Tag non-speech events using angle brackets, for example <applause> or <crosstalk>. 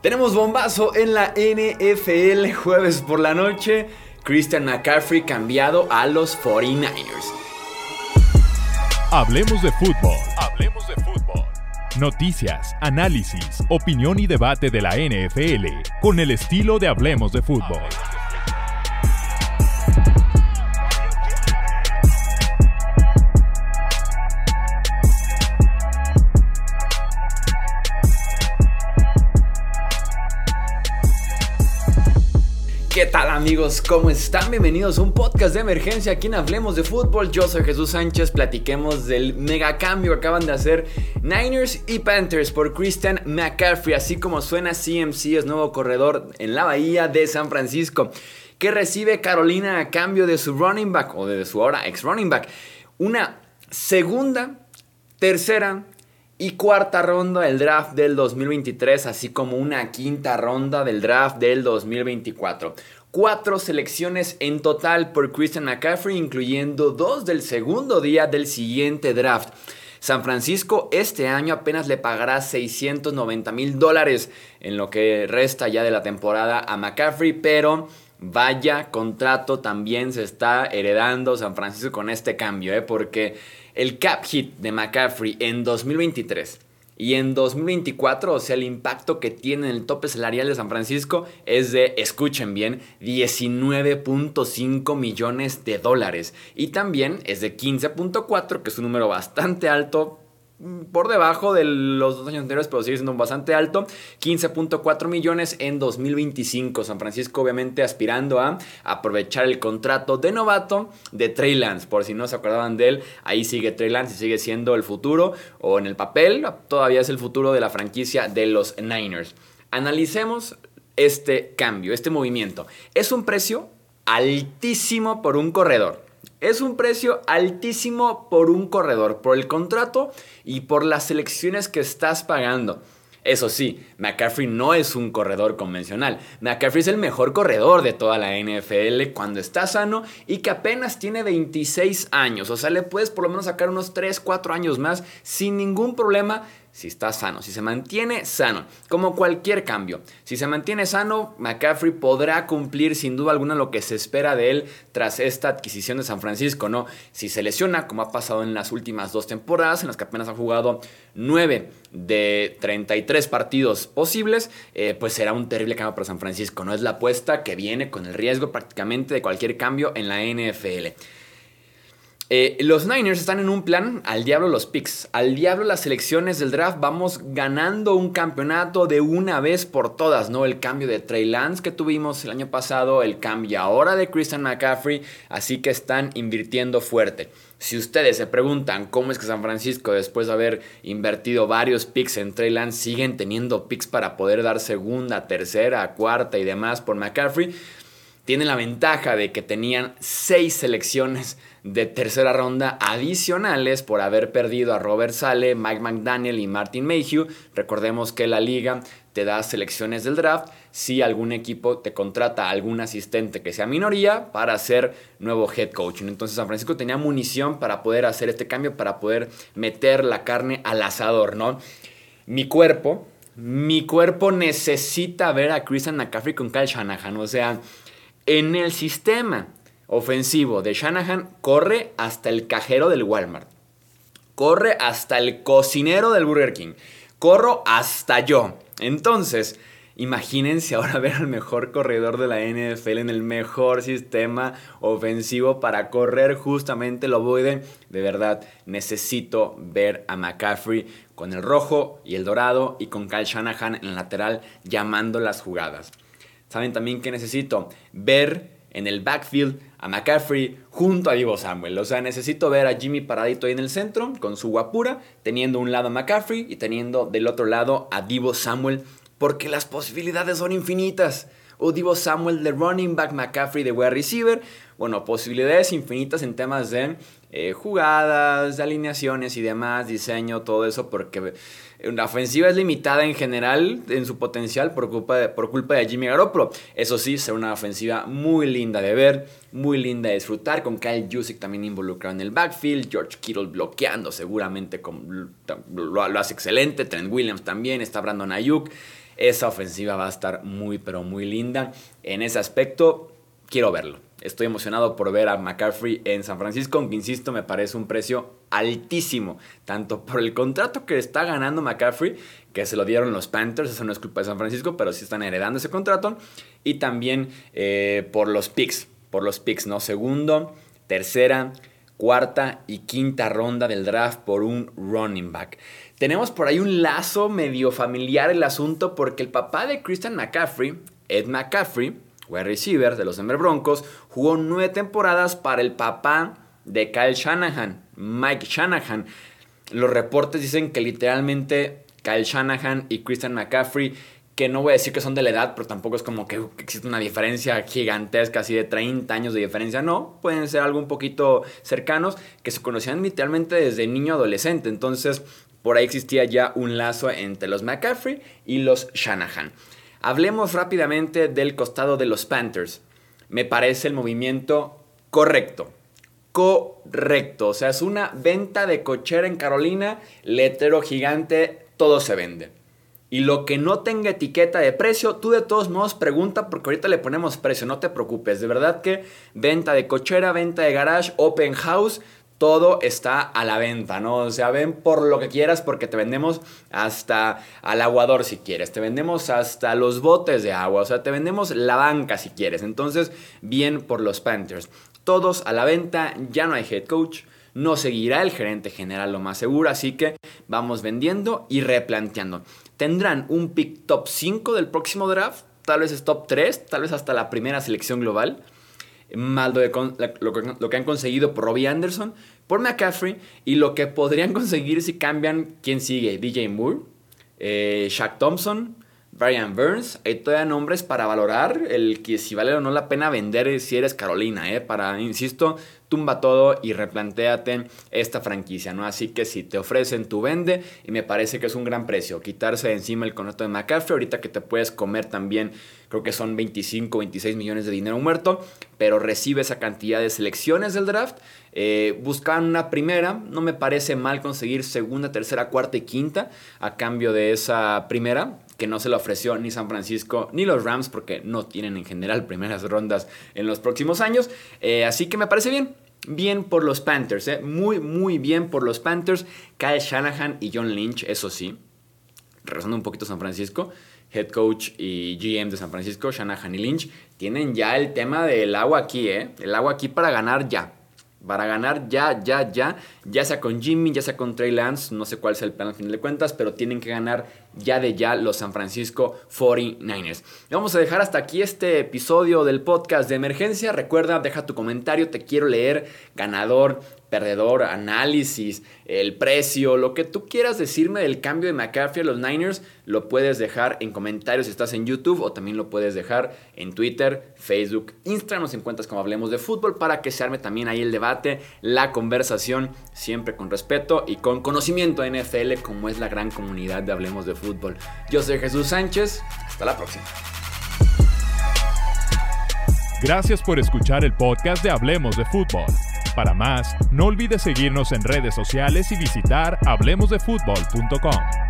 Tenemos bombazo en la NFL jueves por la noche. Christian McCaffrey cambiado a los 49ers. Hablemos de fútbol. Hablemos de fútbol. Noticias, análisis, opinión y debate de la NFL con el estilo de Hablemos de fútbol. ¿Qué tal amigos? ¿Cómo están? Bienvenidos a un podcast de emergencia aquí en Hablemos de Fútbol. Yo soy Jesús Sánchez, platiquemos del mega cambio que acaban de hacer Niners y Panthers por Christian McCaffrey, así como suena CMC, es nuevo corredor en la bahía de San Francisco, que recibe Carolina a cambio de su running back, o de su ahora ex running back, una segunda, tercera y cuarta ronda del draft del 2023, así como una quinta ronda del draft del 2024. Cuatro selecciones en total por Christian McCaffrey, incluyendo dos del segundo día del siguiente draft. San Francisco este año apenas le pagará 690 mil dólares en lo que resta ya de la temporada a McCaffrey, pero vaya contrato también se está heredando San Francisco con este cambio, ¿eh? porque el cap hit de McCaffrey en 2023 y en 2024, o sea, el impacto que tiene en el tope salarial de San Francisco es de, escuchen bien, 19.5 millones de dólares. Y también es de 15.4, que es un número bastante alto por debajo de los dos años anteriores, pero sigue siendo bastante alto. 15.4 millones en 2025. San Francisco obviamente aspirando a aprovechar el contrato de novato de Trey Lance. Por si no se acordaban de él, ahí sigue Trey Lance y sigue siendo el futuro, o en el papel, todavía es el futuro de la franquicia de los Niners. Analicemos este cambio, este movimiento. Es un precio altísimo por un corredor. Es un precio altísimo por un corredor, por el contrato y por las selecciones que estás pagando. Eso sí, McCaffrey no es un corredor convencional. McCaffrey es el mejor corredor de toda la NFL cuando está sano y que apenas tiene 26 años. O sea, le puedes por lo menos sacar unos 3, 4 años más sin ningún problema si está sano, si se mantiene sano, como cualquier cambio. Si se mantiene sano, McCaffrey podrá cumplir sin duda alguna lo que se espera de él tras esta adquisición de San Francisco, ¿no? Si se lesiona, como ha pasado en las últimas dos temporadas, en las que apenas ha jugado 9 de 33 partidos posibles, eh, pues será un terrible cambio para San Francisco, ¿no? Es la apuesta que viene con el riesgo prácticamente de cualquier cambio en la NFL. Eh, los Niners están en un plan al diablo los picks, al diablo las selecciones del draft. Vamos ganando un campeonato de una vez por todas, ¿no? El cambio de Trey Lance que tuvimos el año pasado, el cambio ahora de Christian McCaffrey, así que están invirtiendo fuerte. Si ustedes se preguntan cómo es que San Francisco, después de haber invertido varios picks en Trey Lance, siguen teniendo picks para poder dar segunda, tercera, cuarta y demás por McCaffrey, tienen la ventaja de que tenían seis selecciones de tercera ronda adicionales por haber perdido a Robert Sale, Mike McDaniel y Martin Mayhew. Recordemos que la liga te da selecciones del draft si algún equipo te contrata a algún asistente que sea minoría para ser nuevo head coach. Entonces San Francisco tenía munición para poder hacer este cambio, para poder meter la carne al asador, ¿no? Mi cuerpo, mi cuerpo necesita ver a Christian McCaffrey con Kyle Shanahan, o sea, en el sistema ofensivo de Shanahan corre hasta el cajero del Walmart. Corre hasta el cocinero del Burger King. Corro hasta yo. Entonces, imagínense ahora ver al mejor corredor de la NFL en el mejor sistema ofensivo para correr justamente el ovoide. De verdad, necesito ver a McCaffrey con el rojo y el dorado y con Kyle Shanahan en el lateral llamando las jugadas. Saben también que necesito ver en el backfield a McCaffrey junto a Divo Samuel. O sea, necesito ver a Jimmy paradito ahí en el centro con su guapura, teniendo un lado a McCaffrey y teniendo del otro lado a Divo Samuel, porque las posibilidades son infinitas. O Divo Samuel de running back, McCaffrey de wide receiver. Bueno, posibilidades infinitas en temas de eh, jugadas, alineaciones y demás, diseño, todo eso, porque la ofensiva es limitada en general en su potencial por culpa de, por culpa de Jimmy Garoppolo. Eso sí, será una ofensiva muy linda de ver, muy linda de disfrutar, con Kyle Jusic también involucrado en el backfield, George Kittle bloqueando seguramente, lo, lo hace excelente, Trent Williams también, está Brandon Ayuk. esa ofensiva va a estar muy, pero muy linda. En ese aspecto, quiero verlo. Estoy emocionado por ver a McCaffrey en San Francisco, aunque insisto, me parece un precio altísimo, tanto por el contrato que está ganando McCaffrey, que se lo dieron los Panthers, eso no es culpa de San Francisco, pero sí están heredando ese contrato, y también eh, por los picks, por los picks, ¿no? Segundo, tercera, cuarta y quinta ronda del draft por un running back. Tenemos por ahí un lazo medio familiar el asunto porque el papá de Christian McCaffrey, Ed McCaffrey, wide receiver de los Denver Broncos, jugó nueve temporadas para el papá de Kyle Shanahan, Mike Shanahan. Los reportes dicen que literalmente Kyle Shanahan y Christian McCaffrey que no voy a decir que son de la edad, pero tampoco es como que existe una diferencia gigantesca, así de 30 años de diferencia, no, pueden ser algo un poquito cercanos, que se conocían literalmente desde niño adolescente, entonces por ahí existía ya un lazo entre los McCaffrey y los Shanahan. Hablemos rápidamente del costado de los Panthers. Me parece el movimiento correcto. Correcto. O sea, es una venta de cochera en Carolina, letrero gigante, todo se vende. Y lo que no tenga etiqueta de precio, tú de todos modos pregunta porque ahorita le ponemos precio, no te preocupes. De verdad que venta de cochera, venta de garage, open house, todo está a la venta, ¿no? O sea, ven por lo que quieras porque te vendemos hasta al aguador si quieres, te vendemos hasta los botes de agua, o sea, te vendemos la banca si quieres. Entonces, bien por los Panthers. Todos a la venta, ya no hay head coach, no seguirá el gerente general lo más seguro, así que vamos vendiendo y replanteando tendrán un pick top 5 del próximo draft, tal vez es top 3, tal vez hasta la primera selección global, más lo, que han conseguido por Robbie Anderson, por McCaffrey y lo que podrían <laughs> conseguir si cambian quién sigue, DJ Moore, eh, Shaq Thompson, Brian Burns, hay todavía nombres para valorar el que si vale o no la pena vender si eres Carolina, ¿eh? Para, insisto, tumba todo y replantéate esta franquicia, ¿no? Así que si te ofrecen, tu vende y me parece que es un gran precio. Quitarse de encima el contrato de McCaffrey, ahorita que te puedes comer también, creo que son 25, 26 millones de dinero muerto, pero recibe esa cantidad de selecciones del draft. Eh, buscaban una primera, no me parece mal conseguir segunda, tercera, cuarta y quinta a cambio de esa primera que no se lo ofreció ni San Francisco ni los Rams porque no tienen en general primeras rondas en los próximos años. Eh, así que me parece bien. Bien por los Panthers, eh. muy, muy bien por los Panthers. Kyle Shanahan y John Lynch, eso sí. Regresando un poquito a San Francisco, head coach y GM de San Francisco, Shanahan y Lynch, tienen ya el tema del agua aquí, ¿eh? El agua aquí para ganar ya para ganar ya, ya, ya, ya sea con Jimmy, ya sea con Trey Lance, no sé cuál es el plan al final de cuentas, pero tienen que ganar ya de ya los San Francisco 49ers. Vamos a dejar hasta aquí este episodio del podcast de emergencia. Recuerda, deja tu comentario, te quiero leer, ganador, perdedor, análisis, el precio, lo que tú quieras decirme del cambio de McCaffrey a los Niners, lo puedes dejar en comentarios si estás en YouTube o también lo puedes dejar en Twitter, Facebook, Instagram. Nos encuentras como Hablemos de Fútbol para que se arme también ahí el debate, la conversación, siempre con respeto y con conocimiento de NFL, como es la gran comunidad de Hablemos de Fútbol. Yo soy Jesús Sánchez. Hasta la próxima. Gracias por escuchar el podcast de Hablemos de Fútbol. Para más, no olvides seguirnos en redes sociales y visitar hablemosdefutbol.com.